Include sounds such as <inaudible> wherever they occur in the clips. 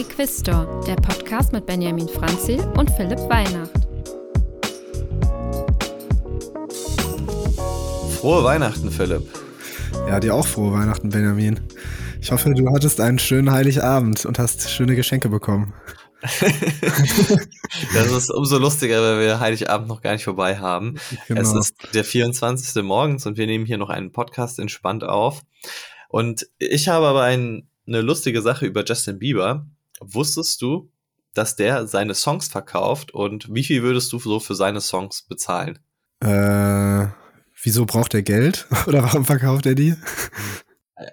Equisto, der Podcast mit Benjamin Franzil und Philipp Weihnacht. Frohe Weihnachten, Philipp. Ja, dir auch frohe Weihnachten, Benjamin. Ich hoffe, du hattest einen schönen Heiligabend und hast schöne Geschenke bekommen. <laughs> das ist umso lustiger, weil wir Heiligabend noch gar nicht vorbei haben. Genau. Es ist der 24. morgens und wir nehmen hier noch einen Podcast entspannt auf. Und ich habe aber ein, eine lustige Sache über Justin Bieber. Wusstest du, dass der seine Songs verkauft und wie viel würdest du so für seine Songs bezahlen? Äh, wieso braucht er Geld? <laughs> Oder warum verkauft er die?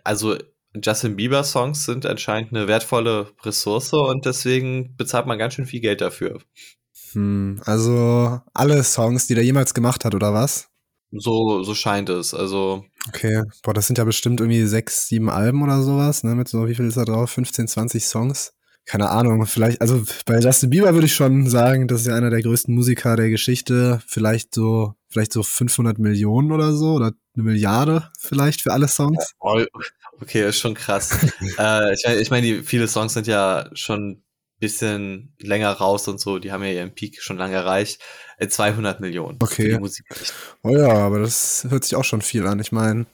Also Justin Bieber Songs sind anscheinend eine wertvolle Ressource und deswegen bezahlt man ganz schön viel Geld dafür. Hm, also alle Songs, die der jemals gemacht hat, oder was? So, so scheint es. Also. Okay, boah, das sind ja bestimmt irgendwie sechs, sieben Alben oder sowas, ne? Mit so, wie viel ist da drauf? 15, 20 Songs? Keine Ahnung, vielleicht, also bei Justin Bieber würde ich schon sagen, das ist ja einer der größten Musiker der Geschichte. Vielleicht so, vielleicht so 500 Millionen oder so oder eine Milliarde vielleicht für alle Songs. Okay, ist schon krass. <laughs> äh, ich meine, ich mein, viele Songs sind ja schon bisschen länger raus und so. Die haben ja ihren Peak schon lange erreicht. 200 äh, Millionen. Okay. Oh ja, aber das hört sich auch schon viel an. Ich meine,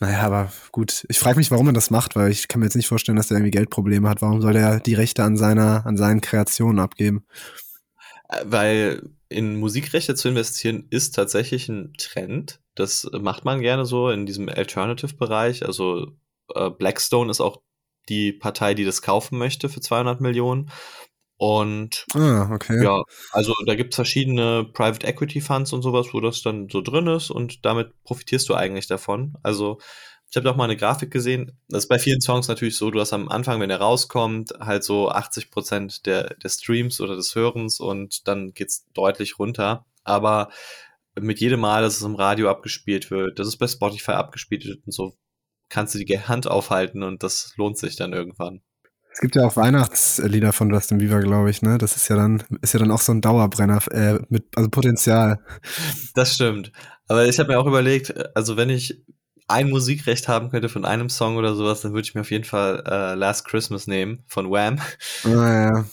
naja, aber gut. Ich frage mich, warum er das macht, weil ich kann mir jetzt nicht vorstellen, dass er irgendwie Geldprobleme hat. Warum soll er die Rechte an seiner, an seinen Kreationen abgeben? Äh, weil in Musikrechte zu investieren ist tatsächlich ein Trend. Das macht man gerne so in diesem Alternative-Bereich. Also äh, Blackstone ist auch die Partei, die das kaufen möchte für 200 Millionen. Und ah, okay. ja, also da gibt es verschiedene Private Equity Funds und sowas, wo das dann so drin ist und damit profitierst du eigentlich davon. Also ich habe doch mal eine Grafik gesehen. Das ist bei vielen Songs natürlich so, du hast am Anfang, wenn er rauskommt, halt so 80 Prozent der, der Streams oder des Hörens und dann geht's deutlich runter. Aber mit jedem Mal, dass es im Radio abgespielt wird, dass es bei Spotify abgespielt wird und so, kannst du die Hand aufhalten und das lohnt sich dann irgendwann. Es gibt ja auch Weihnachtslieder von Justin Bieber, glaube ich, ne? Das ist ja dann, ist ja dann auch so ein Dauerbrenner äh, mit, also Potenzial. Das stimmt. Aber ich habe mir auch überlegt, also wenn ich ein Musikrecht haben könnte von einem Song oder sowas, dann würde ich mir auf jeden Fall äh, Last Christmas nehmen von Wham. Ah, ja.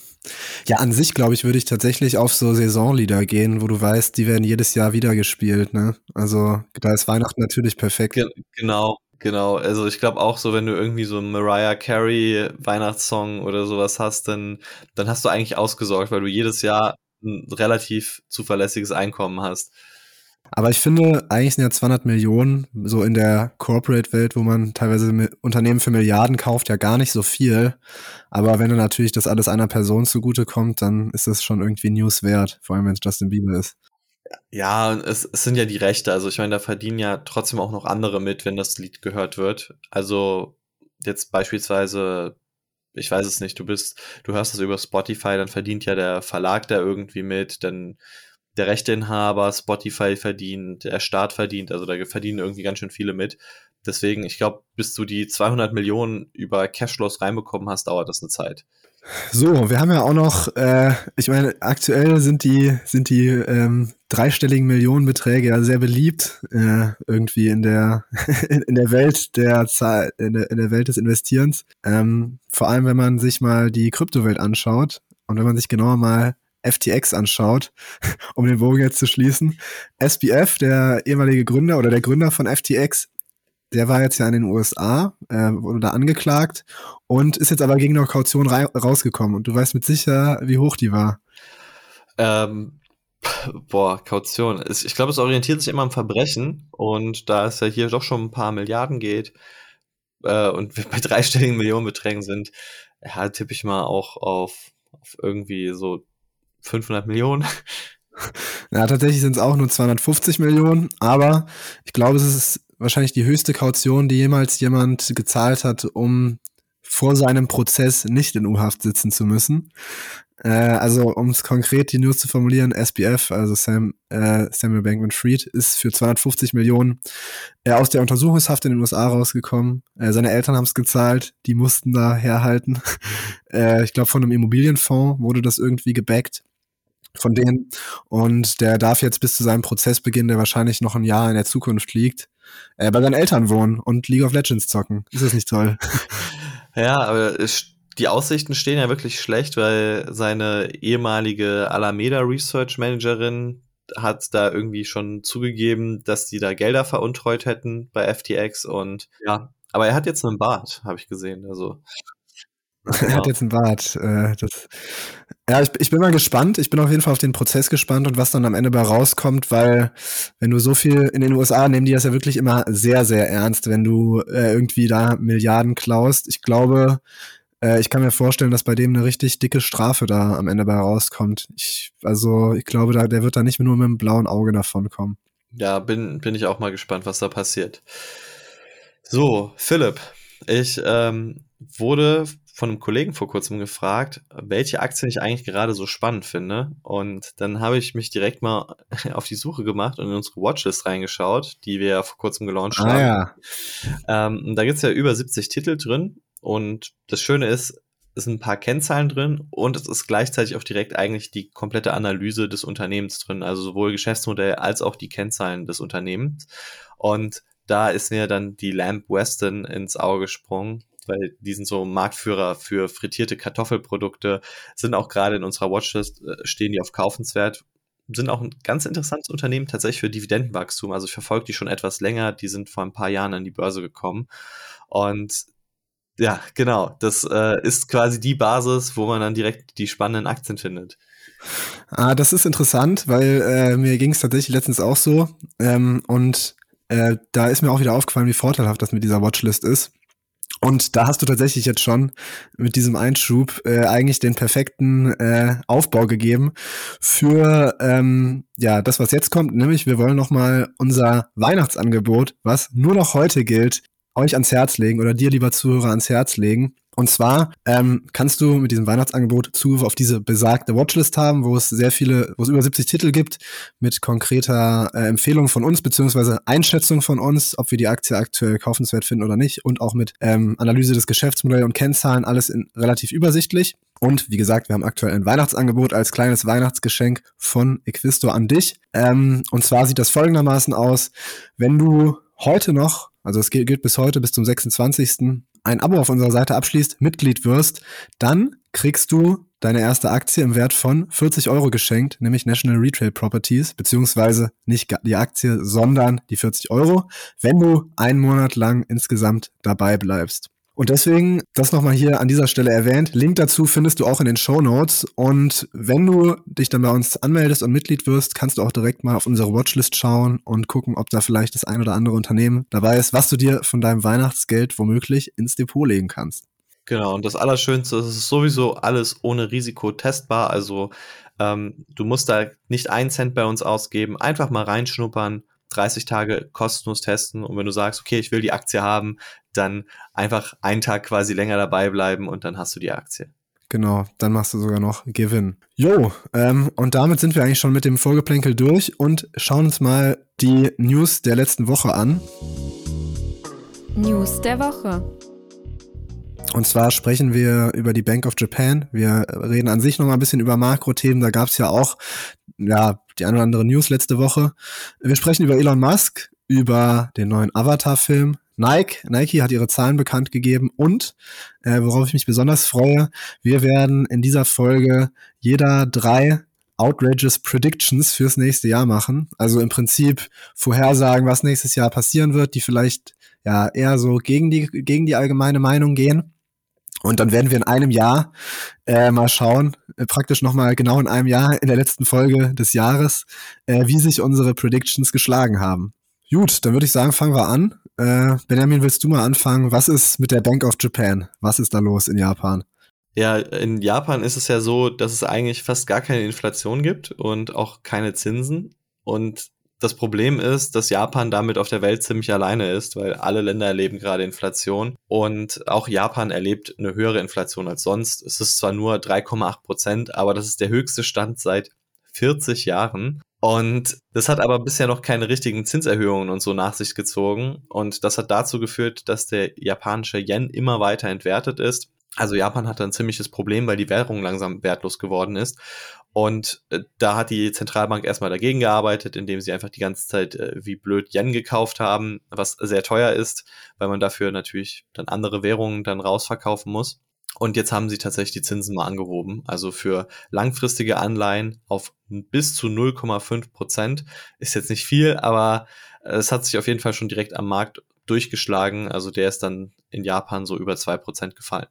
Ja, an sich, glaube ich, würde ich tatsächlich auf so Saisonlieder gehen, wo du weißt, die werden jedes Jahr wieder gespielt, ne? Also da ist Weihnachten natürlich perfekt. Ge genau. Genau, also ich glaube auch so, wenn du irgendwie so einen Mariah Carey Weihnachtssong oder sowas hast, dann, dann hast du eigentlich ausgesorgt, weil du jedes Jahr ein relativ zuverlässiges Einkommen hast. Aber ich finde, eigentlich sind ja 200 Millionen so in der Corporate-Welt, wo man teilweise Unternehmen für Milliarden kauft, ja gar nicht so viel. Aber wenn du natürlich das alles einer Person zugutekommt, dann ist das schon irgendwie News wert, vor allem wenn es Justin Bieber ist. Ja, es, es sind ja die Rechte. Also ich meine, da verdienen ja trotzdem auch noch andere mit, wenn das Lied gehört wird. Also jetzt beispielsweise, ich weiß es nicht, du bist, du hörst das über Spotify, dann verdient ja der Verlag da irgendwie mit, dann der Rechteinhaber, Spotify verdient, der Staat verdient, also da verdienen irgendwie ganz schön viele mit. Deswegen, ich glaube, bis du die 200 Millionen über Cashflows reinbekommen hast, dauert das eine Zeit. So, wir haben ja auch noch, äh, ich meine, aktuell sind die, sind die ähm, dreistelligen Millionenbeträge ja sehr beliebt, äh, irgendwie in der, <laughs> in, der Welt der Zahl, in der, in der Welt des Investierens. Ähm, vor allem, wenn man sich mal die Kryptowelt anschaut und wenn man sich genauer mal FTX anschaut, <laughs> um den Bogen jetzt zu schließen. SBF, der ehemalige Gründer oder der Gründer von FTX, der war jetzt ja in den USA, äh, wurde da angeklagt und ist jetzt aber gegen eine Kaution rausgekommen. Und du weißt mit sicher, wie hoch die war. Ähm, boah, Kaution. Ich glaube, es orientiert sich immer am Verbrechen. Und da es ja hier doch schon ein paar Milliarden geht äh, und wir bei dreistelligen Millionenbeträgen sind, ja, tippe ich mal auch auf, auf irgendwie so 500 Millionen. <laughs> Ja, tatsächlich sind es auch nur 250 Millionen, aber ich glaube, es ist wahrscheinlich die höchste Kaution, die jemals jemand gezahlt hat, um vor seinem Prozess nicht in U-Haft sitzen zu müssen. Äh, also, um es konkret die News zu formulieren, SBF, also Sam, äh, Samuel Bankman-Fried, ist für 250 Millionen äh, aus der Untersuchungshaft in den USA rausgekommen. Äh, seine Eltern haben es gezahlt, die mussten da herhalten. <laughs> äh, ich glaube, von einem Immobilienfonds wurde das irgendwie gebackt von denen. Und der darf jetzt bis zu seinem Prozessbeginn, der wahrscheinlich noch ein Jahr in der Zukunft liegt, äh, bei seinen Eltern wohnen und League of Legends zocken. Ist das nicht toll? <laughs> ja, aber die Aussichten stehen ja wirklich schlecht, weil seine ehemalige Alameda Research Managerin hat da irgendwie schon zugegeben, dass die da Gelder veruntreut hätten bei FTX und ja, aber er hat jetzt einen Bart, habe ich gesehen. Also <laughs> er hat jetzt einen Bart. Äh, das, ja, ich, ich bin mal gespannt. Ich bin auf jeden Fall auf den Prozess gespannt und was dann am Ende bei rauskommt, weil wenn du so viel in den USA nehmen die das ja wirklich immer sehr, sehr ernst, wenn du äh, irgendwie da Milliarden klaust. Ich glaube, äh, ich kann mir vorstellen, dass bei dem eine richtig dicke Strafe da am Ende bei rauskommt. Ich, also ich glaube, da, der wird da nicht nur mit einem blauen Auge davon kommen. Ja, bin, bin ich auch mal gespannt, was da passiert. So, Philipp, ich ähm, wurde von einem Kollegen vor kurzem gefragt, welche Aktien ich eigentlich gerade so spannend finde. Und dann habe ich mich direkt mal <laughs> auf die Suche gemacht und in unsere Watchlist reingeschaut, die wir ja vor kurzem gelauncht ah, haben. Ja. Ähm, da gibt es ja über 70 Titel drin und das Schöne ist, es sind ein paar Kennzahlen drin und es ist gleichzeitig auch direkt eigentlich die komplette Analyse des Unternehmens drin, also sowohl Geschäftsmodell als auch die Kennzahlen des Unternehmens. Und da ist mir dann die Lamp Weston ins Auge gesprungen, weil die sind so Marktführer für frittierte Kartoffelprodukte, sind auch gerade in unserer Watchlist, äh, stehen die auf Kaufenswert, sind auch ein ganz interessantes Unternehmen tatsächlich für Dividendenwachstum. Also ich verfolge die schon etwas länger, die sind vor ein paar Jahren an die Börse gekommen. Und ja, genau. Das äh, ist quasi die Basis, wo man dann direkt die spannenden Aktien findet. Ah, das ist interessant, weil äh, mir ging es tatsächlich letztens auch so. Ähm, und äh, da ist mir auch wieder aufgefallen, wie vorteilhaft das mit dieser Watchlist ist. Und da hast du tatsächlich jetzt schon mit diesem Einschub äh, eigentlich den perfekten äh, Aufbau gegeben für ähm, ja das, was jetzt kommt. Nämlich wir wollen noch mal unser Weihnachtsangebot, was nur noch heute gilt, euch ans Herz legen oder dir, lieber Zuhörer, ans Herz legen. Und zwar ähm, kannst du mit diesem Weihnachtsangebot Zugriff auf diese besagte Watchlist haben, wo es sehr viele, wo es über 70 Titel gibt, mit konkreter äh, Empfehlung von uns, beziehungsweise Einschätzung von uns, ob wir die Aktie aktuell kaufenswert finden oder nicht, und auch mit ähm, Analyse des Geschäftsmodells und Kennzahlen, alles in, relativ übersichtlich. Und wie gesagt, wir haben aktuell ein Weihnachtsangebot als kleines Weihnachtsgeschenk von Equisto an dich. Ähm, und zwar sieht das folgendermaßen aus, wenn du heute noch also es gilt bis heute, bis zum 26. ein Abo auf unserer Seite abschließt, Mitglied wirst, dann kriegst du deine erste Aktie im Wert von 40 Euro geschenkt, nämlich National Retail Properties, beziehungsweise nicht die Aktie, sondern die 40 Euro, wenn du einen Monat lang insgesamt dabei bleibst. Und deswegen das nochmal hier an dieser Stelle erwähnt. Link dazu findest du auch in den Show Notes. Und wenn du dich dann bei uns anmeldest und Mitglied wirst, kannst du auch direkt mal auf unsere Watchlist schauen und gucken, ob da vielleicht das ein oder andere Unternehmen dabei ist, was du dir von deinem Weihnachtsgeld womöglich ins Depot legen kannst. Genau, und das Allerschönste ist, es ist sowieso alles ohne Risiko testbar. Also ähm, du musst da nicht einen Cent bei uns ausgeben, einfach mal reinschnuppern 30 Tage kostenlos testen und wenn du sagst, okay, ich will die Aktie haben, dann einfach einen Tag quasi länger dabei bleiben und dann hast du die Aktie. Genau, dann machst du sogar noch Gewinn. Jo, ähm, und damit sind wir eigentlich schon mit dem Vorgeplänkel durch und schauen uns mal die News der letzten Woche an. News der Woche. Und zwar sprechen wir über die Bank of Japan. Wir reden an sich noch mal ein bisschen über Makrothemen. Da gab es ja auch ja, die ein oder andere News letzte Woche. Wir sprechen über Elon Musk, über den neuen Avatar-Film. Nike, Nike hat ihre Zahlen bekannt gegeben und, äh, worauf ich mich besonders freue, wir werden in dieser Folge jeder drei outrageous Predictions fürs nächste Jahr machen. Also im Prinzip vorhersagen, was nächstes Jahr passieren wird, die vielleicht ja eher so gegen die, gegen die allgemeine Meinung gehen. Und dann werden wir in einem Jahr äh, mal schauen, äh, praktisch nochmal genau in einem Jahr in der letzten Folge des Jahres, äh, wie sich unsere Predictions geschlagen haben. Gut, dann würde ich sagen, fangen wir an. Äh, Benjamin, willst du mal anfangen? Was ist mit der Bank of Japan? Was ist da los in Japan? Ja, in Japan ist es ja so, dass es eigentlich fast gar keine Inflation gibt und auch keine Zinsen. Und das Problem ist, dass Japan damit auf der Welt ziemlich alleine ist, weil alle Länder erleben gerade Inflation und auch Japan erlebt eine höhere Inflation als sonst. Es ist zwar nur 3,8 Prozent, aber das ist der höchste Stand seit 40 Jahren. Und das hat aber bisher noch keine richtigen Zinserhöhungen und so nach sich gezogen. Und das hat dazu geführt, dass der japanische Yen immer weiter entwertet ist. Also Japan hat ein ziemliches Problem, weil die Währung langsam wertlos geworden ist. Und äh, da hat die Zentralbank erstmal dagegen gearbeitet, indem sie einfach die ganze Zeit äh, wie blöd Yen gekauft haben, was sehr teuer ist, weil man dafür natürlich dann andere Währungen dann rausverkaufen muss. Und jetzt haben sie tatsächlich die Zinsen mal angehoben. Also für langfristige Anleihen auf bis zu 0,5 Prozent ist jetzt nicht viel, aber es hat sich auf jeden Fall schon direkt am Markt durchgeschlagen. Also der ist dann in Japan so über zwei Prozent gefallen.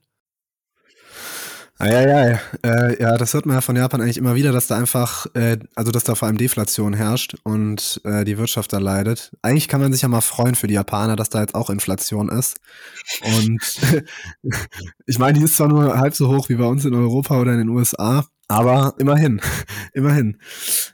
Eieiei. Äh, ja, das hört man ja von Japan eigentlich immer wieder, dass da einfach, äh, also dass da vor allem Deflation herrscht und äh, die Wirtschaft da leidet. Eigentlich kann man sich ja mal freuen für die Japaner, dass da jetzt auch Inflation ist. Und <laughs> ich meine, die ist zwar nur halb so hoch wie bei uns in Europa oder in den USA, aber immerhin, <laughs> immerhin.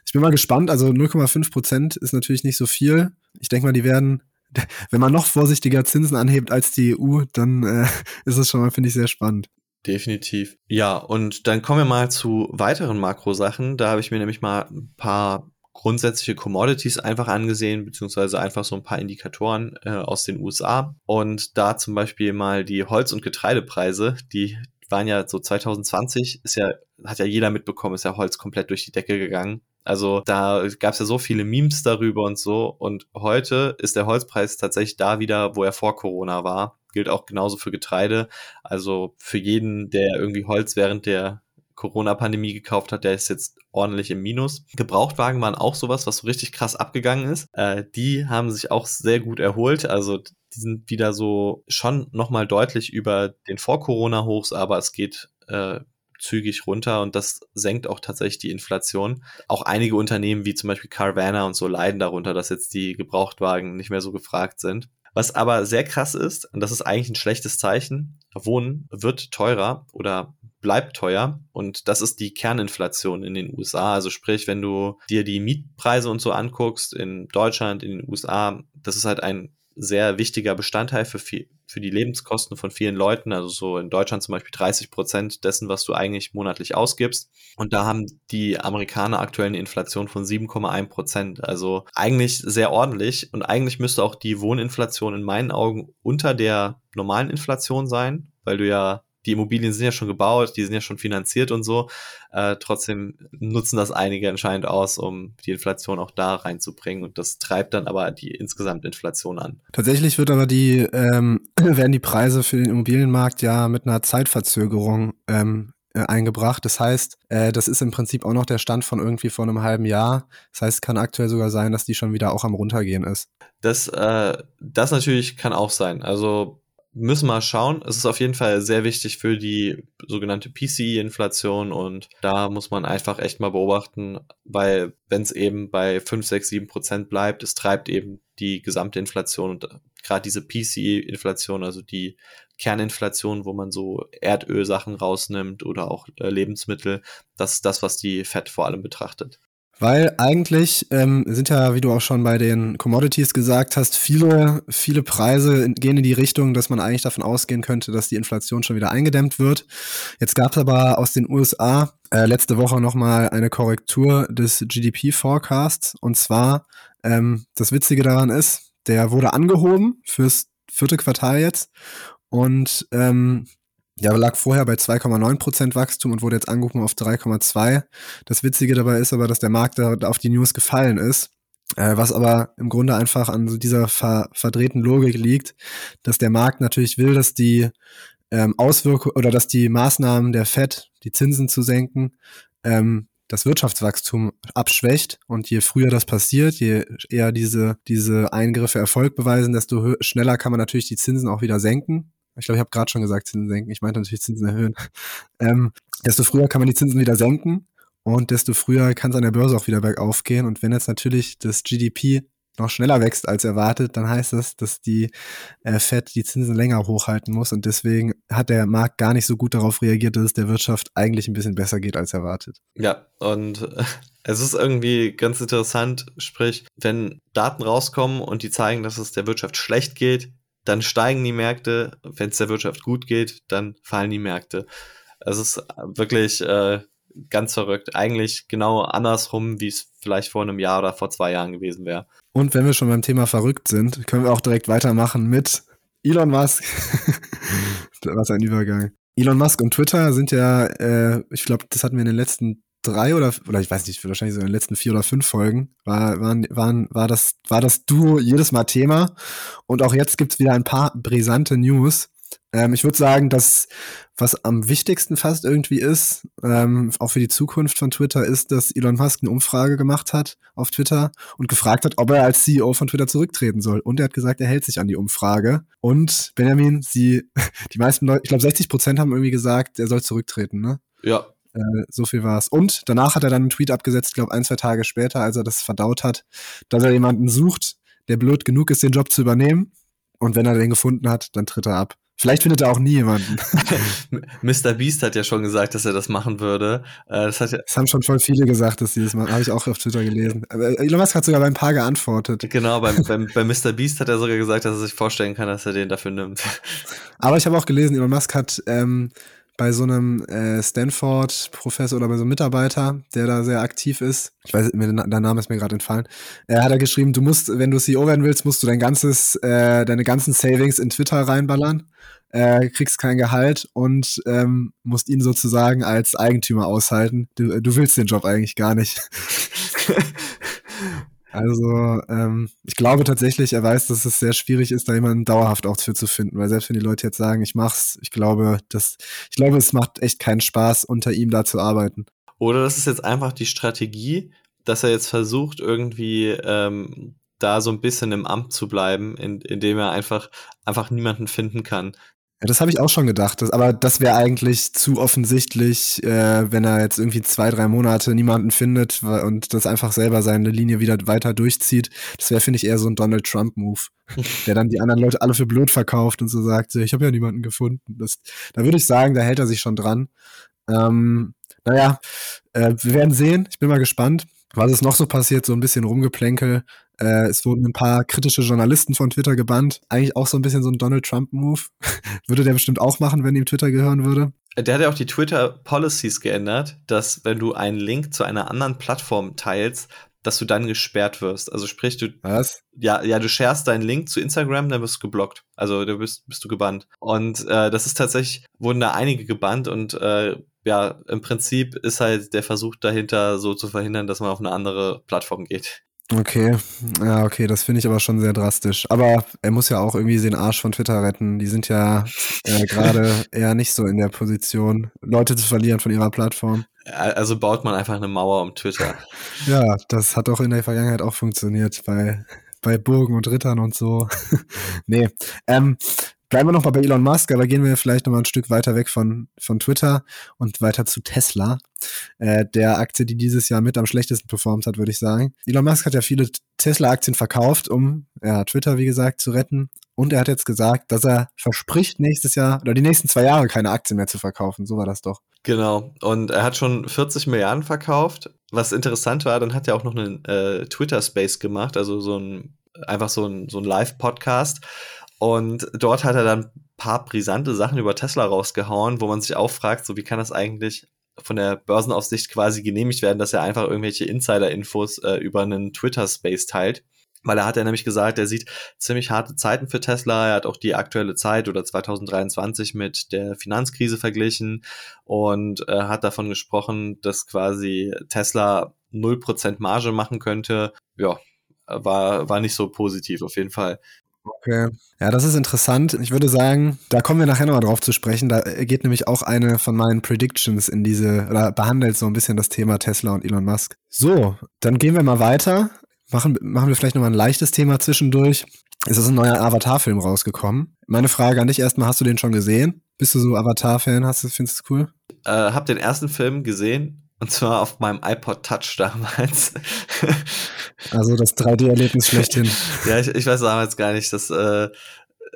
Ich bin mal gespannt, also 0,5 Prozent ist natürlich nicht so viel. Ich denke mal, die werden <laughs> wenn man noch vorsichtiger Zinsen anhebt als die EU, dann äh, ist es schon mal, finde ich, sehr spannend. Definitiv. Ja, und dann kommen wir mal zu weiteren Makrosachen. Da habe ich mir nämlich mal ein paar grundsätzliche Commodities einfach angesehen, beziehungsweise einfach so ein paar Indikatoren äh, aus den USA. Und da zum Beispiel mal die Holz- und Getreidepreise, die waren ja so 2020, ist ja, hat ja jeder mitbekommen, ist ja Holz komplett durch die Decke gegangen. Also da gab es ja so viele Memes darüber und so. Und heute ist der Holzpreis tatsächlich da wieder, wo er vor Corona war gilt auch genauso für Getreide. Also für jeden, der irgendwie Holz während der Corona-Pandemie gekauft hat, der ist jetzt ordentlich im Minus. Gebrauchtwagen waren auch sowas, was so richtig krass abgegangen ist. Äh, die haben sich auch sehr gut erholt. Also die sind wieder so schon nochmal deutlich über den Vor-Corona-Hochs, aber es geht äh, zügig runter und das senkt auch tatsächlich die Inflation. Auch einige Unternehmen wie zum Beispiel Carvana und so leiden darunter, dass jetzt die Gebrauchtwagen nicht mehr so gefragt sind. Was aber sehr krass ist, und das ist eigentlich ein schlechtes Zeichen, Wohnen wird teurer oder bleibt teuer und das ist die Kerninflation in den USA. Also sprich, wenn du dir die Mietpreise und so anguckst in Deutschland, in den USA, das ist halt ein sehr wichtiger Bestandteil für, viel, für die Lebenskosten von vielen Leuten. Also so in Deutschland zum Beispiel 30 Prozent dessen, was du eigentlich monatlich ausgibst. Und da haben die Amerikaner aktuell eine Inflation von 7,1 Prozent. Also eigentlich sehr ordentlich. Und eigentlich müsste auch die Wohninflation in meinen Augen unter der normalen Inflation sein, weil du ja die Immobilien sind ja schon gebaut, die sind ja schon finanziert und so. Äh, trotzdem nutzen das einige anscheinend aus, um die Inflation auch da reinzubringen. Und das treibt dann aber die insgesamt Inflation an. Tatsächlich wird aber die, ähm, <clears throat> werden die Preise für den Immobilienmarkt ja mit einer Zeitverzögerung ähm, äh, eingebracht. Das heißt, äh, das ist im Prinzip auch noch der Stand von irgendwie vor einem halben Jahr. Das heißt, es kann aktuell sogar sein, dass die schon wieder auch am runtergehen ist. Das, äh, das natürlich kann auch sein. Also müssen mal schauen. Es ist auf jeden Fall sehr wichtig für die sogenannte PCI-Inflation und da muss man einfach echt mal beobachten, weil wenn es eben bei 5, 6, 7 Prozent bleibt, es treibt eben die gesamte Inflation und gerade diese PCI-Inflation, also die Kerninflation, wo man so Erdölsachen rausnimmt oder auch äh, Lebensmittel, das ist das, was die FED vor allem betrachtet. Weil eigentlich ähm, sind ja, wie du auch schon bei den Commodities gesagt hast, viele, viele Preise gehen in die Richtung, dass man eigentlich davon ausgehen könnte, dass die Inflation schon wieder eingedämmt wird. Jetzt gab es aber aus den USA äh, letzte Woche nochmal eine Korrektur des GDP-Forecasts. Und zwar, ähm, das Witzige daran ist, der wurde angehoben fürs vierte Quartal jetzt. Und ähm, ja, lag vorher bei 2,9% Wachstum und wurde jetzt angehoben auf 3,2. Das Witzige dabei ist aber, dass der Markt da auf die News gefallen ist. Äh, was aber im Grunde einfach an dieser ver verdrehten Logik liegt, dass der Markt natürlich will, dass die ähm, Auswirkungen oder dass die Maßnahmen der FED, die Zinsen zu senken, ähm, das Wirtschaftswachstum abschwächt. Und je früher das passiert, je eher diese, diese Eingriffe Erfolg beweisen, desto schneller kann man natürlich die Zinsen auch wieder senken. Ich glaube, ich habe gerade schon gesagt, Zinsen senken. Ich meinte natürlich Zinsen erhöhen. <laughs> Ähm, desto früher kann man die Zinsen wieder senken und desto früher kann es an der Börse auch wieder bergauf gehen. Und wenn jetzt natürlich das GDP noch schneller wächst als erwartet, dann heißt das, dass die äh, Fed die Zinsen länger hochhalten muss und deswegen hat der Markt gar nicht so gut darauf reagiert, dass es der Wirtschaft eigentlich ein bisschen besser geht als erwartet. Ja, und äh, es ist irgendwie ganz interessant, sprich, wenn Daten rauskommen und die zeigen, dass es der Wirtschaft schlecht geht, dann steigen die Märkte. Wenn es der Wirtschaft gut geht, dann fallen die Märkte. Es ist wirklich äh, ganz verrückt. Eigentlich genau andersrum, wie es vielleicht vor einem Jahr oder vor zwei Jahren gewesen wäre. Und wenn wir schon beim Thema verrückt sind, können wir auch direkt weitermachen mit Elon Musk. <laughs> Was ein Übergang. Elon Musk und Twitter sind ja, äh, ich glaube, das hatten wir in den letzten drei oder, oder ich weiß nicht, wahrscheinlich so in den letzten vier oder fünf Folgen war, waren, waren, war, das, war das Duo jedes Mal Thema. Und auch jetzt gibt's wieder ein paar brisante News. Ähm, ich würde sagen, dass was am wichtigsten fast irgendwie ist, ähm, auch für die Zukunft von Twitter, ist, dass Elon Musk eine Umfrage gemacht hat auf Twitter und gefragt hat, ob er als CEO von Twitter zurücktreten soll. Und er hat gesagt, er hält sich an die Umfrage. Und Benjamin, sie, <laughs> die meisten Leute, ich glaube 60 Prozent haben irgendwie gesagt, er soll zurücktreten, ne? Ja. Äh, so viel war's. Und danach hat er dann einen Tweet abgesetzt, glaube ein, zwei Tage später, als er das verdaut hat, dass er jemanden sucht, der blöd genug ist, den Job zu übernehmen. Und wenn er den gefunden hat, dann tritt er ab. Vielleicht findet er auch nie jemanden. <laughs> Mr. Beast hat ja schon gesagt, dass er das machen würde. Äh, das, hat ja das haben schon voll viele gesagt, dass sie das machen. Habe ich auch auf Twitter gelesen. Aber Elon Musk hat sogar bei ein paar geantwortet. Genau, beim, beim, bei Mr. Beast hat er sogar gesagt, dass er sich vorstellen kann, dass er den dafür nimmt. Aber ich habe auch gelesen, Elon Musk hat ähm, bei so einem äh, Stanford-Professor oder bei so einem Mitarbeiter, der da sehr aktiv ist, ich weiß, mir, der Name ist mir gerade entfallen, äh, hat er geschrieben, du musst, wenn du CEO werden willst, musst du dein ganzes, äh, deine ganzen Savings in Twitter reinballern, äh, kriegst kein Gehalt und ähm, musst ihn sozusagen als Eigentümer aushalten. Du, du willst den Job eigentlich gar nicht. <laughs> Also, ähm, ich glaube tatsächlich, er weiß, dass es sehr schwierig ist, da jemanden dauerhaft auch für zu finden, weil selbst wenn die Leute jetzt sagen, ich mach's, ich glaube, das, ich glaube, es macht echt keinen Spaß, unter ihm da zu arbeiten. Oder das ist jetzt einfach die Strategie, dass er jetzt versucht, irgendwie ähm, da so ein bisschen im Amt zu bleiben, in, indem er einfach, einfach niemanden finden kann. Ja, das habe ich auch schon gedacht. Das, aber das wäre eigentlich zu offensichtlich, äh, wenn er jetzt irgendwie zwei, drei Monate niemanden findet und das einfach selber seine Linie wieder weiter durchzieht. Das wäre, finde ich, eher so ein Donald Trump-Move, <laughs> der dann die anderen Leute alle für blöd verkauft und so sagt, ich habe ja niemanden gefunden. Das, da würde ich sagen, da hält er sich schon dran. Ähm, naja, äh, wir werden sehen. Ich bin mal gespannt. Was ist noch so passiert? So ein bisschen Rumgeplänkel. Äh, es wurden ein paar kritische Journalisten von Twitter gebannt. Eigentlich auch so ein bisschen so ein Donald Trump-Move. <laughs> würde der bestimmt auch machen, wenn ihm Twitter gehören würde. Der hat ja auch die Twitter-Policies geändert, dass wenn du einen Link zu einer anderen Plattform teilst, dass du dann gesperrt wirst. Also sprich, du. Was? Ja, ja, du sharest deinen Link zu Instagram, dann wirst du geblockt. Also du bist, bist du gebannt. Und äh, das ist tatsächlich, wurden da einige gebannt und äh, ja, im Prinzip ist halt der Versuch dahinter, so zu verhindern, dass man auf eine andere Plattform geht. Okay, ja, okay, das finde ich aber schon sehr drastisch. Aber er muss ja auch irgendwie den Arsch von Twitter retten. Die sind ja äh, gerade <laughs> eher nicht so in der Position, Leute zu verlieren von ihrer Plattform. Also baut man einfach eine Mauer um Twitter. <laughs> ja, das hat auch in der Vergangenheit auch funktioniert bei, bei Burgen und Rittern und so. <laughs> nee, ähm, Bleiben wir noch mal bei Elon Musk, aber gehen wir vielleicht noch mal ein Stück weiter weg von, von Twitter und weiter zu Tesla, äh, der Aktie, die dieses Jahr mit am schlechtesten performt hat, würde ich sagen. Elon Musk hat ja viele Tesla-Aktien verkauft, um ja, Twitter, wie gesagt, zu retten. Und er hat jetzt gesagt, dass er verspricht, nächstes Jahr oder die nächsten zwei Jahre keine Aktien mehr zu verkaufen. So war das doch. Genau. Und er hat schon 40 Milliarden verkauft. Was interessant war, dann hat er auch noch einen äh, Twitter-Space gemacht, also so ein, einfach so ein, so ein Live-Podcast und dort hat er dann ein paar brisante Sachen über Tesla rausgehauen, wo man sich auch fragt, so wie kann das eigentlich von der Börsenaufsicht quasi genehmigt werden, dass er einfach irgendwelche Insider-Infos äh, über einen Twitter-Space teilt. Weil er hat ja nämlich gesagt, er sieht ziemlich harte Zeiten für Tesla. Er hat auch die aktuelle Zeit oder 2023 mit der Finanzkrise verglichen und äh, hat davon gesprochen, dass quasi Tesla 0% Marge machen könnte. Ja, war, war nicht so positiv auf jeden Fall. Okay. Ja, das ist interessant. Ich würde sagen, da kommen wir nachher nochmal drauf zu sprechen. Da geht nämlich auch eine von meinen Predictions in diese, oder behandelt so ein bisschen das Thema Tesla und Elon Musk. So, dann gehen wir mal weiter. Machen, machen wir vielleicht nochmal ein leichtes Thema zwischendurch. Es ist ein neuer Avatar-Film rausgekommen. Meine Frage an dich erstmal, hast du den schon gesehen? Bist du so Avatar-Fan? Findest du es cool? Äh, hab den ersten Film gesehen und zwar auf meinem iPod Touch damals. <laughs> also das 3D-Erlebnis schlechthin. <laughs> ja, ich, ich weiß damals gar nicht, dass äh,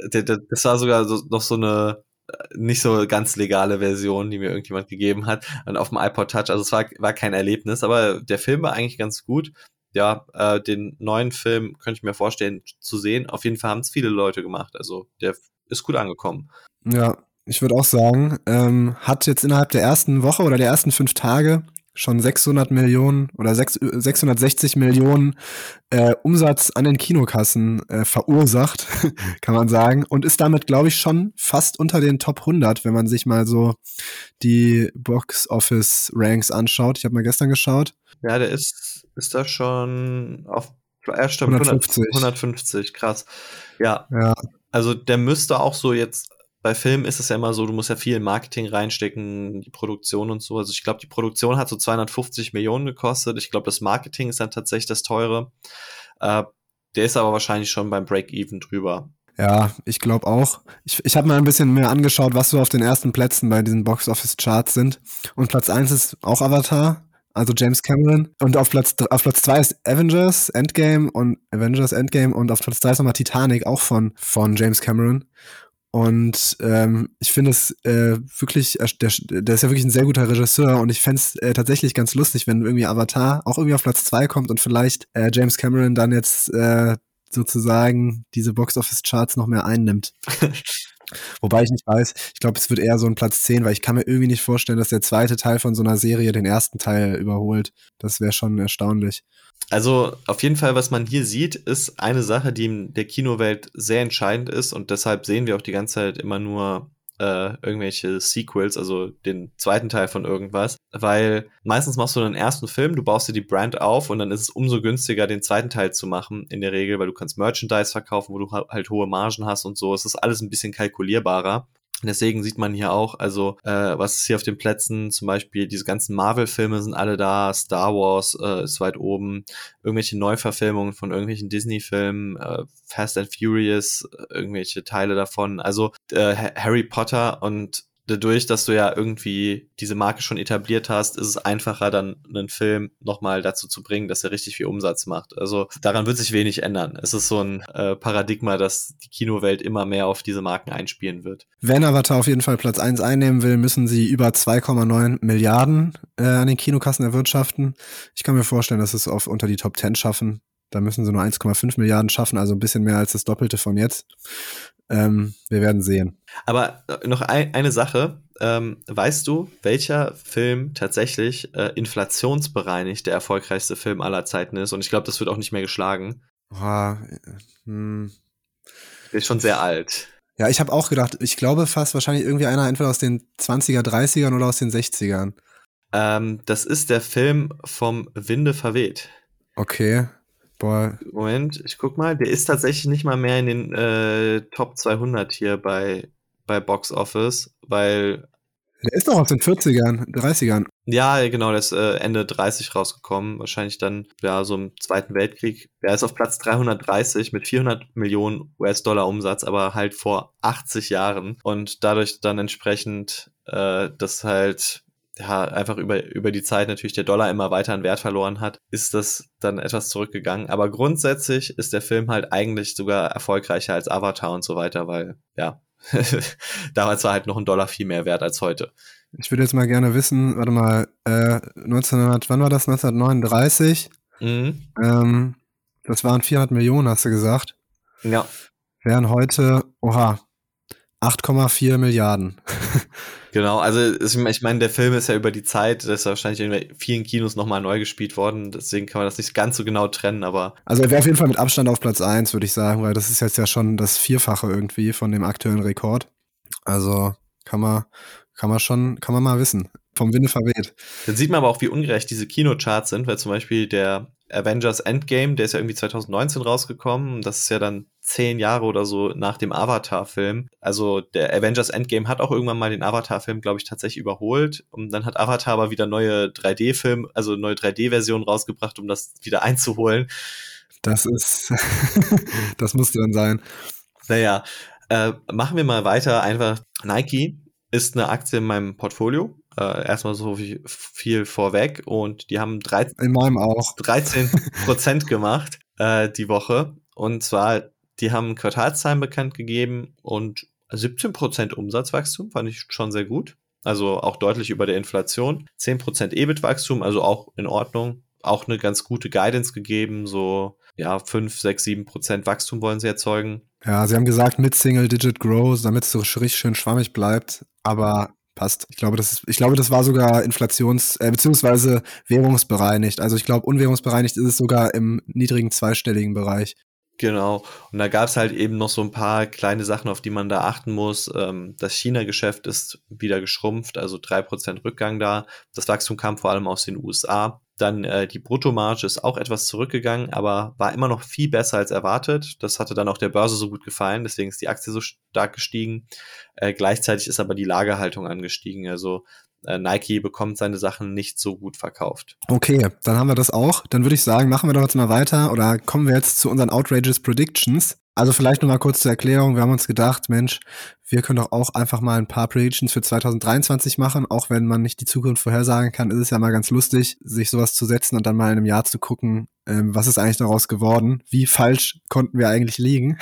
das war sogar so, noch so eine äh, nicht so ganz legale Version, die mir irgendjemand gegeben hat. Und auf dem iPod Touch, also es war, war kein Erlebnis, aber der Film war eigentlich ganz gut. Ja, äh, den neuen Film könnte ich mir vorstellen zu sehen. Auf jeden Fall haben es viele Leute gemacht. Also der ist gut angekommen. Ja, ich würde auch sagen, ähm, hat jetzt innerhalb der ersten Woche oder der ersten fünf Tage schon 600 Millionen oder 6, 660 Millionen äh, Umsatz an den Kinokassen äh, verursacht, <laughs> kann man sagen. Und ist damit, glaube ich, schon fast unter den Top 100, wenn man sich mal so die Box-Office-Ranks anschaut. Ich habe mal gestern geschaut. Ja, der ist, ist da schon auf ja, stimmt, 150. 150, krass. Ja. ja. Also der müsste auch so jetzt bei Filmen ist es ja immer so, du musst ja viel Marketing reinstecken, die Produktion und so. Also ich glaube, die Produktion hat so 250 Millionen gekostet. Ich glaube, das Marketing ist dann tatsächlich das teure. Äh, der ist aber wahrscheinlich schon beim Break-Even drüber. Ja, ich glaube auch. Ich, ich habe mal ein bisschen mehr angeschaut, was so auf den ersten Plätzen bei diesen Box-Office-Charts sind. Und Platz eins ist auch Avatar, also James Cameron. Und auf Platz, auf Platz zwei ist Avengers Endgame und Avengers Endgame und auf Platz drei ist nochmal Titanic, auch von, von James Cameron. Und ähm, ich finde es äh, wirklich, äh, der, der ist ja wirklich ein sehr guter Regisseur und ich fände es äh, tatsächlich ganz lustig, wenn irgendwie Avatar auch irgendwie auf Platz zwei kommt und vielleicht äh, James Cameron dann jetzt äh, sozusagen diese Box-Office-Charts noch mehr einnimmt. <laughs> Wobei ich nicht weiß, ich glaube, es wird eher so ein Platz 10, weil ich kann mir irgendwie nicht vorstellen, dass der zweite Teil von so einer Serie den ersten Teil überholt. Das wäre schon erstaunlich. Also auf jeden Fall, was man hier sieht, ist eine Sache, die in der Kinowelt sehr entscheidend ist und deshalb sehen wir auch die ganze Zeit immer nur äh, irgendwelche Sequels, also den zweiten Teil von irgendwas, weil meistens machst du einen ersten Film, du baust dir die Brand auf und dann ist es umso günstiger, den zweiten Teil zu machen in der Regel, weil du kannst Merchandise verkaufen, wo du halt hohe Margen hast und so. Es ist alles ein bisschen kalkulierbarer. Deswegen sieht man hier auch, also äh, was ist hier auf den Plätzen, zum Beispiel diese ganzen Marvel-Filme sind alle da, Star Wars äh, ist weit oben, irgendwelche Neuverfilmungen von irgendwelchen Disney-Filmen, äh, Fast and Furious, irgendwelche Teile davon, also äh, Harry Potter und dadurch, dass du ja irgendwie diese Marke schon etabliert hast, ist es einfacher, dann einen Film nochmal dazu zu bringen, dass er richtig viel Umsatz macht. Also daran wird sich wenig ändern. Es ist so ein äh, Paradigma, dass die Kinowelt immer mehr auf diese Marken einspielen wird. Wenn Avatar auf jeden Fall Platz 1 einnehmen will, müssen sie über 2,9 Milliarden äh, an den Kinokassen erwirtschaften. Ich kann mir vorstellen, dass es auf unter die Top 10 schaffen. Da müssen sie nur 1,5 Milliarden schaffen, also ein bisschen mehr als das Doppelte von jetzt. Ähm, wir werden sehen. Aber äh, noch ein, eine Sache. Ähm, weißt du, welcher Film tatsächlich äh, inflationsbereinigt der erfolgreichste Film aller Zeiten ist? Und ich glaube, das wird auch nicht mehr geschlagen. Oh, hm. Der ist schon sehr alt. Ja, ich habe auch gedacht, ich glaube fast wahrscheinlich irgendwie einer entweder aus den 20er, 30ern oder aus den 60ern. Ähm, das ist der Film vom Winde verweht. Okay. Boah. Moment, ich guck mal. Der ist tatsächlich nicht mal mehr in den äh, Top 200 hier bei, bei Box Office, weil. Der ist doch aus den 40ern, 30ern. Ja, genau, der ist äh, Ende 30 rausgekommen. Wahrscheinlich dann, ja, so im Zweiten Weltkrieg. Der ist auf Platz 330 mit 400 Millionen US-Dollar Umsatz, aber halt vor 80 Jahren. Und dadurch dann entsprechend, äh, dass halt ja, einfach über, über die Zeit natürlich der Dollar immer weiter an Wert verloren hat, ist das dann etwas zurückgegangen. Aber grundsätzlich ist der Film halt eigentlich sogar erfolgreicher als Avatar und so weiter, weil, ja, <laughs> damals war halt noch ein Dollar viel mehr wert als heute. Ich würde jetzt mal gerne wissen, warte mal, äh, 1900, wann war das? 1939? Mhm. Ähm, das waren 400 Millionen, hast du gesagt? Ja. Wären heute, oha, 8,4 Milliarden. <laughs> Genau, also ich meine, der Film ist ja über die Zeit, das ist wahrscheinlich in vielen Kinos nochmal neu gespielt worden, deswegen kann man das nicht ganz so genau trennen, aber. Also er wäre auf jeden Fall mit Abstand auf Platz 1, würde ich sagen, weil das ist jetzt ja schon das Vierfache irgendwie von dem aktuellen Rekord. Also kann man, kann man schon, kann man mal wissen. Vom Winde verweht. Dann sieht man aber auch, wie ungerecht diese Kinocharts sind, weil zum Beispiel der Avengers Endgame, der ist ja irgendwie 2019 rausgekommen. Das ist ja dann zehn Jahre oder so nach dem Avatar-Film. Also der Avengers Endgame hat auch irgendwann mal den Avatar-Film, glaube ich, tatsächlich überholt. Und dann hat Avatar aber wieder neue 3D-Film, also neue 3D-Versionen rausgebracht, um das wieder einzuholen. Das ist, <laughs> das muss dann sein. Naja, äh, machen wir mal weiter. Einfach Nike ist eine Aktie in meinem Portfolio. Äh, erstmal so viel, vorweg und die haben 13, in meinem auch. 13 <laughs> Prozent gemacht äh, die Woche. Und zwar, die haben Quartalszahlen bekannt gegeben und 17 Prozent Umsatzwachstum fand ich schon sehr gut. Also auch deutlich über der Inflation. 10 Prozent EBIT-Wachstum, also auch in Ordnung. Auch eine ganz gute Guidance gegeben, so ja, 5, 6, 7 Prozent Wachstum wollen sie erzeugen. Ja, sie haben gesagt mit Single-Digit Growth, damit es so richtig schön schwammig bleibt. Aber passt. Ich glaube, das ist, ich glaube, das war sogar inflations- äh, beziehungsweise währungsbereinigt. Also ich glaube, unwährungsbereinigt ist es sogar im niedrigen zweistelligen Bereich. Genau. Und da gab es halt eben noch so ein paar kleine Sachen, auf die man da achten muss. Ähm, das China-Geschäft ist wieder geschrumpft, also drei Prozent Rückgang da. Das Wachstum kam vor allem aus den USA. Dann äh, die Bruttomarge ist auch etwas zurückgegangen, aber war immer noch viel besser als erwartet. Das hatte dann auch der Börse so gut gefallen, deswegen ist die Aktie so stark gestiegen. Äh, gleichzeitig ist aber die Lagerhaltung angestiegen. Also äh, Nike bekommt seine Sachen nicht so gut verkauft. Okay, dann haben wir das auch. Dann würde ich sagen, machen wir doch jetzt mal weiter oder kommen wir jetzt zu unseren Outrageous Predictions. Also vielleicht noch mal kurz zur Erklärung. Wir haben uns gedacht, Mensch, wir können doch auch einfach mal ein paar Predictions für 2023 machen. Auch wenn man nicht die Zukunft vorhersagen kann, ist es ja mal ganz lustig, sich sowas zu setzen und dann mal in einem Jahr zu gucken, ähm, was ist eigentlich daraus geworden? Wie falsch konnten wir eigentlich liegen?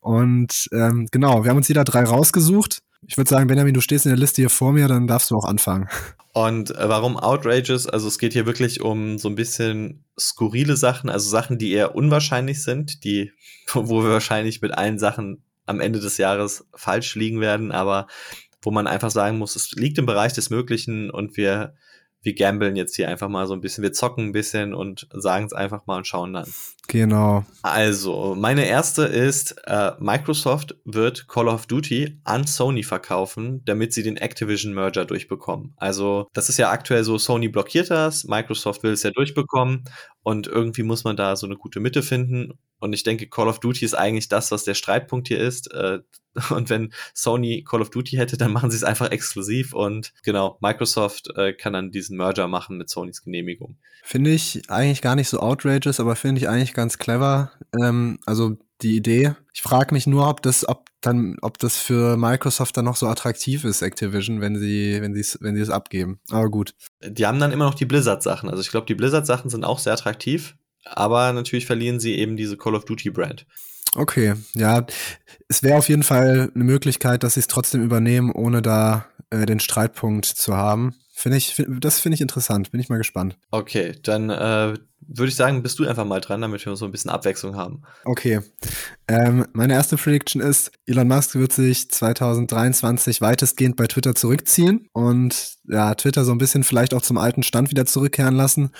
Und ähm, genau, wir haben uns jeder drei rausgesucht. Ich würde sagen, Benjamin, du stehst in der Liste hier vor mir, dann darfst du auch anfangen. Und äh, warum Outrageous? Also es geht hier wirklich um so ein bisschen skurrile Sachen, also Sachen, die eher unwahrscheinlich sind, die, <laughs> wo wir wahrscheinlich mit allen Sachen am Ende des Jahres falsch liegen werden, aber wo man einfach sagen muss, es liegt im Bereich des Möglichen und wir wir gambeln jetzt hier einfach mal so ein bisschen, wir zocken ein bisschen und sagen es einfach mal und schauen dann. Genau. Also, meine erste ist, äh, Microsoft wird Call of Duty an Sony verkaufen, damit sie den Activision-Merger durchbekommen. Also, das ist ja aktuell so, Sony blockiert das, Microsoft will es ja durchbekommen und irgendwie muss man da so eine gute Mitte finden. Und ich denke, Call of Duty ist eigentlich das, was der Streitpunkt hier ist. Äh, <laughs> und wenn Sony Call of Duty hätte, dann machen sie es einfach exklusiv. Und genau, Microsoft äh, kann dann diesen Merger machen mit Sonys Genehmigung. Finde ich eigentlich gar nicht so outrageous, aber finde ich eigentlich ganz clever. Ähm, also die Idee. Ich frage mich nur, ob das, ob dann, ob das für Microsoft dann noch so attraktiv ist, Activision, wenn sie, wenn sie es, wenn sie es abgeben. Aber gut. Die haben dann immer noch die Blizzard-Sachen. Also ich glaube, die Blizzard-Sachen sind auch sehr attraktiv, aber natürlich verlieren sie eben diese Call of Duty-Brand. Okay, ja, es wäre auf jeden Fall eine Möglichkeit, dass sie es trotzdem übernehmen, ohne da äh, den Streitpunkt zu haben. Finde ich, find, das finde ich interessant. Bin ich mal gespannt. Okay, dann äh, würde ich sagen, bist du einfach mal dran, damit wir so ein bisschen Abwechslung haben. Okay. Ähm, meine erste Prediction ist, Elon Musk wird sich 2023 weitestgehend bei Twitter zurückziehen und ja, Twitter so ein bisschen vielleicht auch zum alten Stand wieder zurückkehren lassen,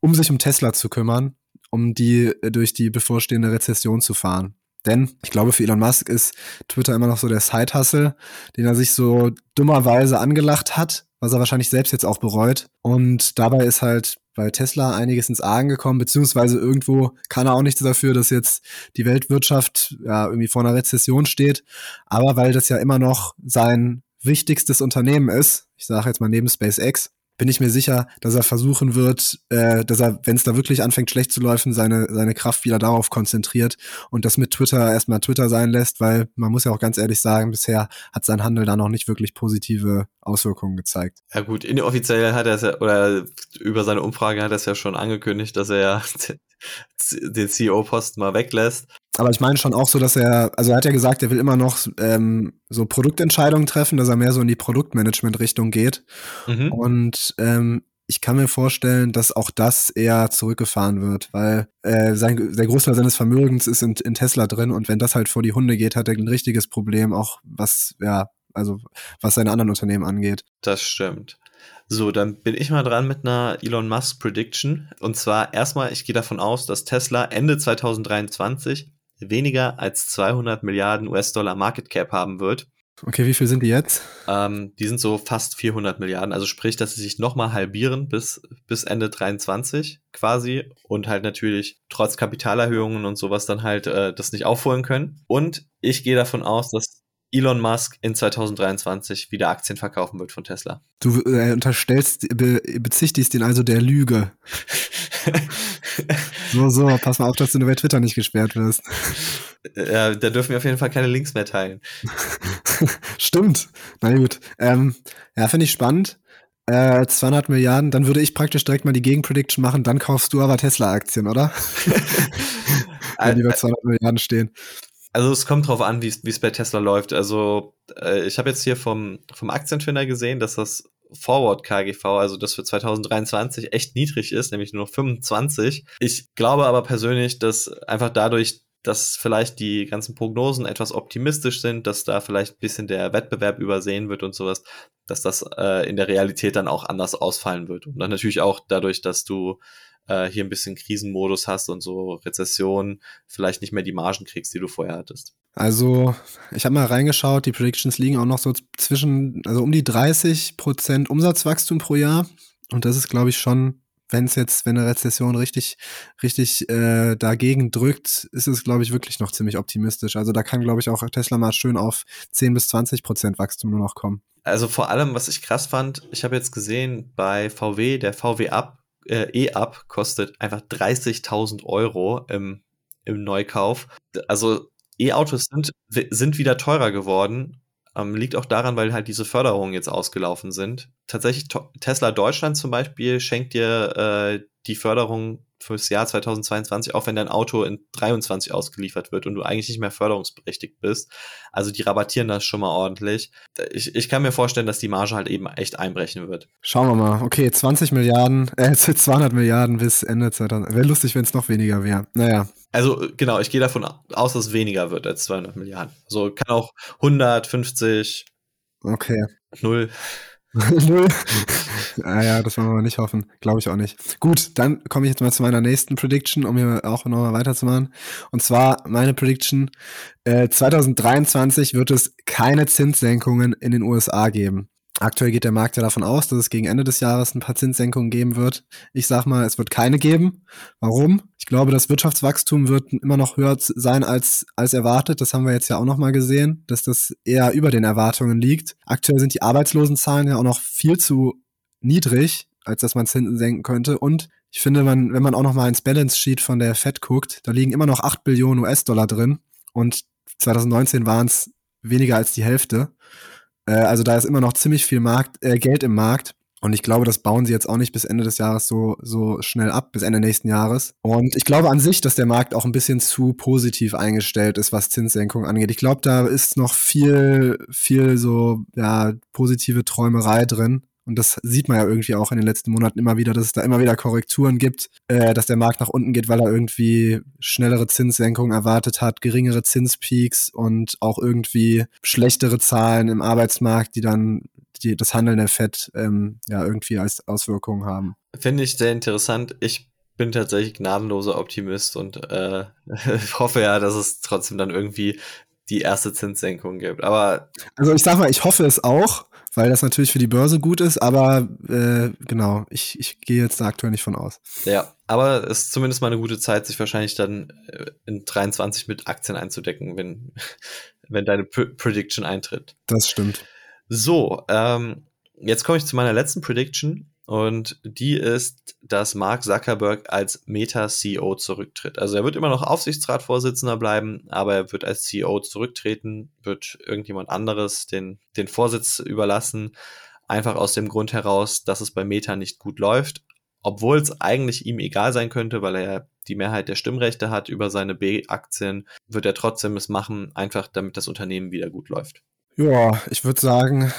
um sich um Tesla zu kümmern, um die äh, durch die bevorstehende Rezession zu fahren. Denn ich glaube, für Elon Musk ist Twitter immer noch so der Side-Hustle, den er sich so dummerweise angelacht hat, was er wahrscheinlich selbst jetzt auch bereut. Und dabei ist halt bei Tesla einiges ins Argen gekommen, beziehungsweise irgendwo kann er auch nichts dafür, dass jetzt die Weltwirtschaft ja irgendwie vor einer Rezession steht. Aber weil das ja immer noch sein wichtigstes Unternehmen ist, ich sage jetzt mal neben SpaceX, bin ich mir sicher, dass er versuchen wird, äh, dass er, wenn es da wirklich anfängt schlecht zu laufen, seine, seine Kraft wieder darauf konzentriert und das mit Twitter erstmal Twitter sein lässt, weil man muss ja auch ganz ehrlich sagen, bisher hat sein Handel da noch nicht wirklich positive Auswirkungen gezeigt. Ja gut, inoffiziell hat er es ja, oder über seine Umfrage hat er es ja schon angekündigt, dass er ja <laughs> den CEO-Posten mal weglässt. Aber ich meine schon auch so, dass er, also er hat ja gesagt, er will immer noch ähm, so Produktentscheidungen treffen, dass er mehr so in die Produktmanagement-Richtung geht. Mhm. Und ähm, ich kann mir vorstellen, dass auch das eher zurückgefahren wird, weil äh, sein, der Großteil seines Vermögens ist in, in Tesla drin und wenn das halt vor die Hunde geht, hat er ein richtiges Problem, auch was, ja, also was seine anderen Unternehmen angeht. Das stimmt. So, dann bin ich mal dran mit einer Elon Musk Prediction. Und zwar erstmal, ich gehe davon aus, dass Tesla Ende 2023 weniger als 200 Milliarden US-Dollar Market Cap haben wird. Okay, wie viel sind die jetzt? Ähm, die sind so fast 400 Milliarden. Also sprich, dass sie sich nochmal halbieren bis, bis Ende 23 quasi und halt natürlich trotz Kapitalerhöhungen und sowas dann halt äh, das nicht aufholen können. Und ich gehe davon aus, dass Elon Musk in 2023 wieder Aktien verkaufen wird von Tesla. Du äh, unterstellst, be, bezichtigst ihn also der Lüge. <laughs> so, so, pass mal auf, dass du nur bei Twitter nicht gesperrt wirst. Ja, da dürfen wir auf jeden Fall keine Links mehr teilen. <laughs> Stimmt. Na gut. Ähm, ja, finde ich spannend. Äh, 200 Milliarden, dann würde ich praktisch direkt mal die Gegenprediction machen, dann kaufst du aber Tesla-Aktien, oder? <laughs> Wenn die bei 200 Milliarden stehen. Also es kommt drauf an, wie es bei Tesla läuft. Also äh, ich habe jetzt hier vom, vom Aktienfinder gesehen, dass das Forward KGV, also das für 2023 echt niedrig ist, nämlich nur noch 25. Ich glaube aber persönlich, dass einfach dadurch, dass vielleicht die ganzen Prognosen etwas optimistisch sind, dass da vielleicht ein bisschen der Wettbewerb übersehen wird und sowas, dass das äh, in der Realität dann auch anders ausfallen wird. Und dann natürlich auch dadurch, dass du äh, hier ein bisschen Krisenmodus hast und so Rezession vielleicht nicht mehr die Margen kriegst, die du vorher hattest. Also, ich habe mal reingeschaut, die Predictions liegen auch noch so zwischen, also um die 30 Prozent Umsatzwachstum pro Jahr. Und das ist, glaube ich, schon wenn es jetzt, wenn eine Rezession richtig, richtig äh, dagegen drückt, ist es, glaube ich, wirklich noch ziemlich optimistisch. Also da kann, glaube ich, auch Tesla mal schön auf 10 bis 20 Prozent Wachstum nur noch kommen. Also vor allem, was ich krass fand, ich habe jetzt gesehen, bei VW, der VW Up, äh, E-Up kostet einfach 30.000 Euro im, im Neukauf. Also E-Autos sind, sind wieder teurer geworden ähm, liegt auch daran, weil halt diese Förderungen jetzt ausgelaufen sind. Tatsächlich, Tesla Deutschland zum Beispiel schenkt dir äh, die Förderung fürs Jahr 2022, auch wenn dein Auto in 23 ausgeliefert wird und du eigentlich nicht mehr förderungsberechtigt bist. Also die rabattieren das schon mal ordentlich. Ich, ich kann mir vorstellen, dass die Marge halt eben echt einbrechen wird. Schauen wir mal. Okay, 20 Milliarden, äh, <laughs> 200 Milliarden bis Ende 2000. Wäre lustig, wenn es noch weniger wäre. Naja. Also genau, ich gehe davon aus, dass es weniger wird als 200 Milliarden. Also kann auch 150. Okay. Null. Null. <laughs> ah ja, das wollen wir nicht hoffen. Glaube ich auch nicht. Gut, dann komme ich jetzt mal zu meiner nächsten Prediction, um hier auch nochmal weiterzumachen. Und zwar meine Prediction. Äh, 2023 wird es keine Zinssenkungen in den USA geben. Aktuell geht der Markt ja davon aus, dass es gegen Ende des Jahres ein paar Zinssenkungen geben wird. Ich sag mal, es wird keine geben. Warum? Ich glaube, das Wirtschaftswachstum wird immer noch höher sein als, als erwartet. Das haben wir jetzt ja auch noch mal gesehen, dass das eher über den Erwartungen liegt. Aktuell sind die Arbeitslosenzahlen ja auch noch viel zu niedrig, als dass man Zinsen senken könnte. Und ich finde, man, wenn man auch noch mal ins Balance Sheet von der Fed guckt, da liegen immer noch 8 Billionen US-Dollar drin. Und 2019 waren es weniger als die Hälfte. Äh, also da ist immer noch ziemlich viel Markt, äh, Geld im Markt. Und ich glaube, das bauen sie jetzt auch nicht bis Ende des Jahres so, so schnell ab, bis Ende nächsten Jahres. Und ich glaube an sich, dass der Markt auch ein bisschen zu positiv eingestellt ist, was Zinssenkung angeht. Ich glaube, da ist noch viel, viel so, ja, positive Träumerei drin. Und das sieht man ja irgendwie auch in den letzten Monaten immer wieder, dass es da immer wieder Korrekturen gibt, äh, dass der Markt nach unten geht, weil er irgendwie schnellere Zinssenkungen erwartet hat, geringere Zinspeaks und auch irgendwie schlechtere Zahlen im Arbeitsmarkt, die dann die, das Handeln der FED ähm, ja irgendwie als Auswirkungen haben. Finde ich sehr interessant. Ich bin tatsächlich gnadenloser Optimist und äh, <laughs> hoffe ja, dass es trotzdem dann irgendwie die erste Zinssenkung gibt. Aber also ich sag mal, ich hoffe es auch, weil das natürlich für die Börse gut ist, aber äh, genau, ich, ich gehe jetzt da aktuell nicht von aus. Ja, aber es ist zumindest mal eine gute Zeit, sich wahrscheinlich dann äh, in 23 mit Aktien einzudecken, wenn, <laughs> wenn deine P Prediction eintritt. Das stimmt. So, ähm, jetzt komme ich zu meiner letzten Prediction. Und die ist, dass Mark Zuckerberg als Meta-CEO zurücktritt. Also er wird immer noch Aufsichtsratsvorsitzender bleiben, aber er wird als CEO zurücktreten, wird irgendjemand anderes den, den Vorsitz überlassen. Einfach aus dem Grund heraus, dass es bei Meta nicht gut läuft. Obwohl es eigentlich ihm egal sein könnte, weil er die Mehrheit der Stimmrechte hat über seine B-Aktien, wird er trotzdem es machen, einfach damit das Unternehmen wieder gut läuft. Ja, ich würde sagen,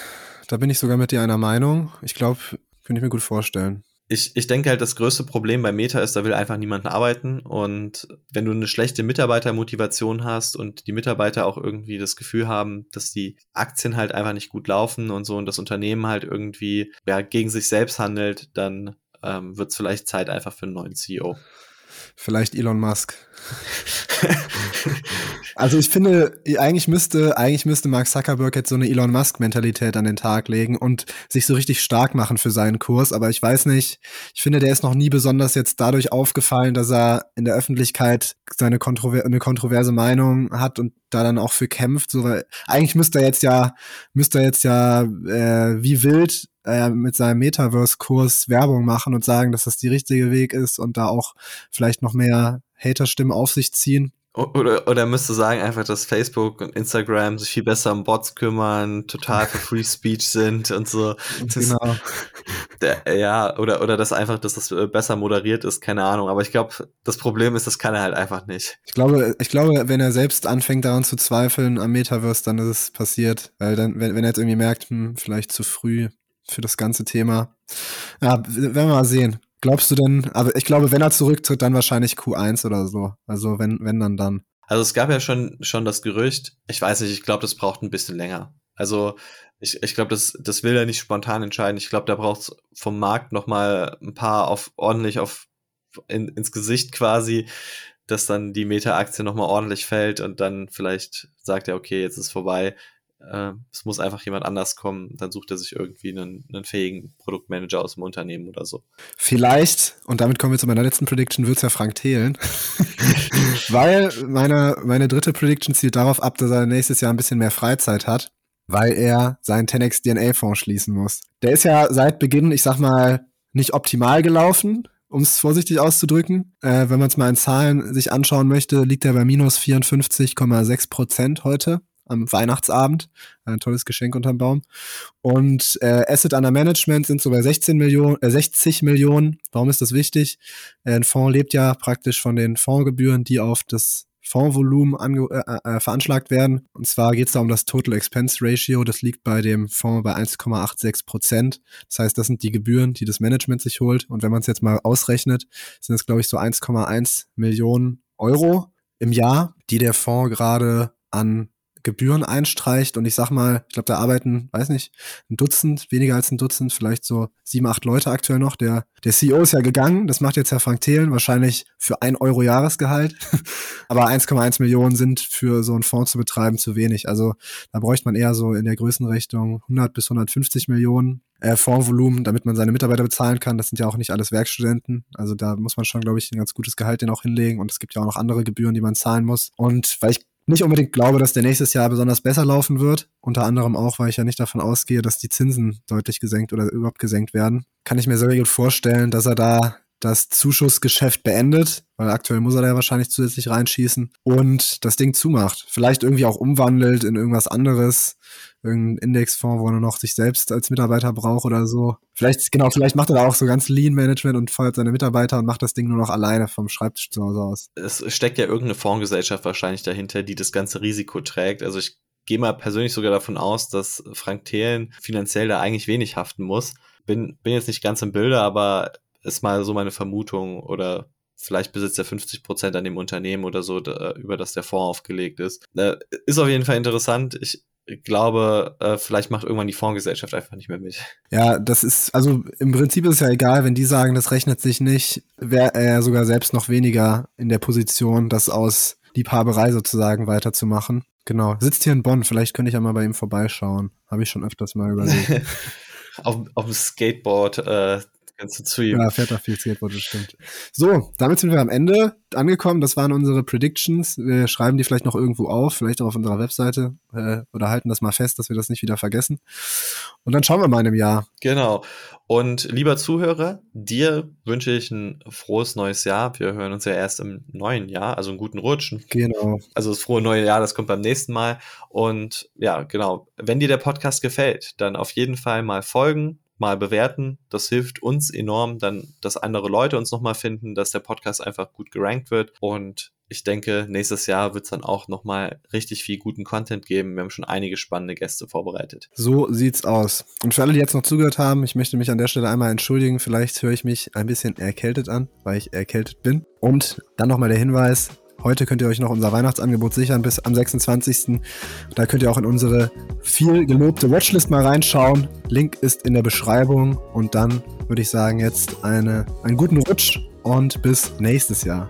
da bin ich sogar mit dir einer Meinung. Ich glaube, könnte ich mir gut vorstellen. Ich, ich denke halt, das größte Problem bei Meta ist, da will einfach niemand arbeiten. Und wenn du eine schlechte Mitarbeitermotivation hast und die Mitarbeiter auch irgendwie das Gefühl haben, dass die Aktien halt einfach nicht gut laufen und so und das Unternehmen halt irgendwie ja, gegen sich selbst handelt, dann ähm, wird es vielleicht Zeit einfach für einen neuen CEO. Vielleicht Elon Musk. also ich finde, eigentlich müsste, eigentlich müsste Mark Zuckerberg jetzt so eine Elon Musk-Mentalität an den Tag legen und sich so richtig stark machen für seinen Kurs. Aber ich weiß nicht, ich finde, der ist noch nie besonders jetzt dadurch aufgefallen, dass er in der Öffentlichkeit seine kontrover eine kontroverse Meinung hat und da dann auch für kämpft. So, weil eigentlich müsste er jetzt ja, müsste er jetzt ja äh, wie wild äh, mit seinem Metaverse-Kurs Werbung machen und sagen, dass das die richtige Weg ist und da auch vielleicht noch mehr Hater-Stimmen auf sich ziehen. Oder, oder müsste sagen einfach, dass Facebook und Instagram sich viel besser um Bots kümmern, total für Free <laughs> Speech sind und so. Das, genau. <laughs> Der, ja, oder, oder dass einfach, dass das besser moderiert ist, keine Ahnung. Aber ich glaube, das Problem ist, das kann er halt einfach nicht. Ich glaube, ich glaube, wenn er selbst anfängt daran zu zweifeln am Metaverse, dann ist es passiert. Weil dann, wenn, wenn er jetzt irgendwie merkt, hm, vielleicht zu früh für das ganze Thema. Ja, werden wir mal sehen. Glaubst du denn, aber ich glaube, wenn er zurücktritt, dann wahrscheinlich Q1 oder so. Also wenn, wenn dann dann. Also es gab ja schon, schon das Gerücht, ich weiß nicht, ich glaube, das braucht ein bisschen länger. Also ich, ich glaube, das, das will er nicht spontan entscheiden. Ich glaube, da braucht es vom Markt nochmal ein paar auf ordentlich auf in, ins Gesicht quasi, dass dann die Meta-Aktie nochmal ordentlich fällt und dann vielleicht sagt er, okay, jetzt ist vorbei. Äh, es muss einfach jemand anders kommen, dann sucht er sich irgendwie einen, einen fähigen Produktmanager aus dem Unternehmen oder so. Vielleicht, und damit kommen wir zu meiner letzten Prediction, wird es ja Frank Thelen. <laughs> weil meine, meine dritte Prediction zielt darauf ab, dass er nächstes Jahr ein bisschen mehr Freizeit hat, weil er seinen 10x DNA-Fonds schließen muss. Der ist ja seit Beginn, ich sag mal, nicht optimal gelaufen, um es vorsichtig auszudrücken. Äh, wenn man es mal in Zahlen sich anschauen möchte, liegt er bei minus 54,6 Prozent heute am Weihnachtsabend. Ein tolles Geschenk unterm Baum. Und äh, Asset under Management sind so bei 16 Millionen, äh, 60 Millionen. Warum ist das wichtig? Äh, ein Fonds lebt ja praktisch von den Fondsgebühren, die auf das Fondsvolumen ange äh, äh, veranschlagt werden. Und zwar geht es da um das Total Expense Ratio. Das liegt bei dem Fonds bei 1,86 Prozent. Das heißt, das sind die Gebühren, die das Management sich holt. Und wenn man es jetzt mal ausrechnet, sind es, glaube ich, so 1,1 Millionen Euro im Jahr, die der Fonds gerade an Gebühren einstreicht und ich sag mal, ich glaube, da arbeiten, weiß nicht, ein Dutzend, weniger als ein Dutzend, vielleicht so sieben, acht Leute aktuell noch. Der, der CEO ist ja gegangen, das macht jetzt Herr Frank Thelen, wahrscheinlich für ein Euro Jahresgehalt. <laughs> Aber 1,1 Millionen sind für so einen Fonds zu betreiben zu wenig. Also da bräuchte man eher so in der Größenrichtung 100 bis 150 Millionen äh, Fondsvolumen, damit man seine Mitarbeiter bezahlen kann. Das sind ja auch nicht alles Werkstudenten. Also da muss man schon, glaube ich, ein ganz gutes Gehalt den auch hinlegen. Und es gibt ja auch noch andere Gebühren, die man zahlen muss. Und weil ich nicht unbedingt glaube, dass der nächstes Jahr besonders besser laufen wird. Unter anderem auch, weil ich ja nicht davon ausgehe, dass die Zinsen deutlich gesenkt oder überhaupt gesenkt werden. Kann ich mir sehr gut vorstellen, dass er da das Zuschussgeschäft beendet, weil aktuell muss er da ja wahrscheinlich zusätzlich reinschießen und das Ding zumacht. Vielleicht irgendwie auch umwandelt in irgendwas anderes, irgendein Indexfonds, wo er noch sich selbst als Mitarbeiter braucht oder so. Vielleicht, genau, vielleicht macht er da auch so ganz Lean Management und feuert seine Mitarbeiter und macht das Ding nur noch alleine vom Schreibtisch zu Hause aus. Es steckt ja irgendeine Fondsgesellschaft wahrscheinlich dahinter, die das ganze Risiko trägt. Also ich gehe mal persönlich sogar davon aus, dass Frank Thelen finanziell da eigentlich wenig haften muss. Bin, bin jetzt nicht ganz im Bilde, aber ist mal so meine Vermutung oder vielleicht besitzt er 50 Prozent an dem Unternehmen oder so, da, über das der Fonds aufgelegt ist. Äh, ist auf jeden Fall interessant. Ich glaube, äh, vielleicht macht irgendwann die Fondsgesellschaft einfach nicht mehr mit. Ja, das ist, also im Prinzip ist es ja egal, wenn die sagen, das rechnet sich nicht, wäre er sogar selbst noch weniger in der Position, das aus Liebhaberei sozusagen weiterzumachen. Genau. Sitzt hier in Bonn, vielleicht könnte ich ja mal bei ihm vorbeischauen. Habe ich schon öfters mal überlegt. <laughs> auf, auf dem Skateboard äh, Kannst du zu ihm. Ja, fährt auch viel Skateboard, das stimmt. So, damit sind wir am Ende angekommen. Das waren unsere Predictions. Wir schreiben die vielleicht noch irgendwo auf, vielleicht auch auf unserer Webseite äh, oder halten das mal fest, dass wir das nicht wieder vergessen. Und dann schauen wir mal in einem Jahr. Genau. Und lieber Zuhörer, dir wünsche ich ein frohes neues Jahr. Wir hören uns ja erst im neuen Jahr, also einen guten Rutschen. Genau. Also das frohe neue Jahr, das kommt beim nächsten Mal. Und ja, genau. Wenn dir der Podcast gefällt, dann auf jeden Fall mal folgen, mal bewerten. Das hilft uns enorm, dann, dass andere Leute uns nochmal finden, dass der Podcast einfach gut gerankt wird. Und ich denke, nächstes Jahr wird es dann auch nochmal richtig viel guten Content geben. Wir haben schon einige spannende Gäste vorbereitet. So sieht's aus. Und für alle, die jetzt noch zugehört haben, ich möchte mich an der Stelle einmal entschuldigen. Vielleicht höre ich mich ein bisschen erkältet an, weil ich erkältet bin. Und dann nochmal der Hinweis, Heute könnt ihr euch noch unser Weihnachtsangebot sichern bis am 26. Da könnt ihr auch in unsere viel gelobte Watchlist mal reinschauen. Link ist in der Beschreibung. Und dann würde ich sagen, jetzt eine, einen guten Rutsch und bis nächstes Jahr.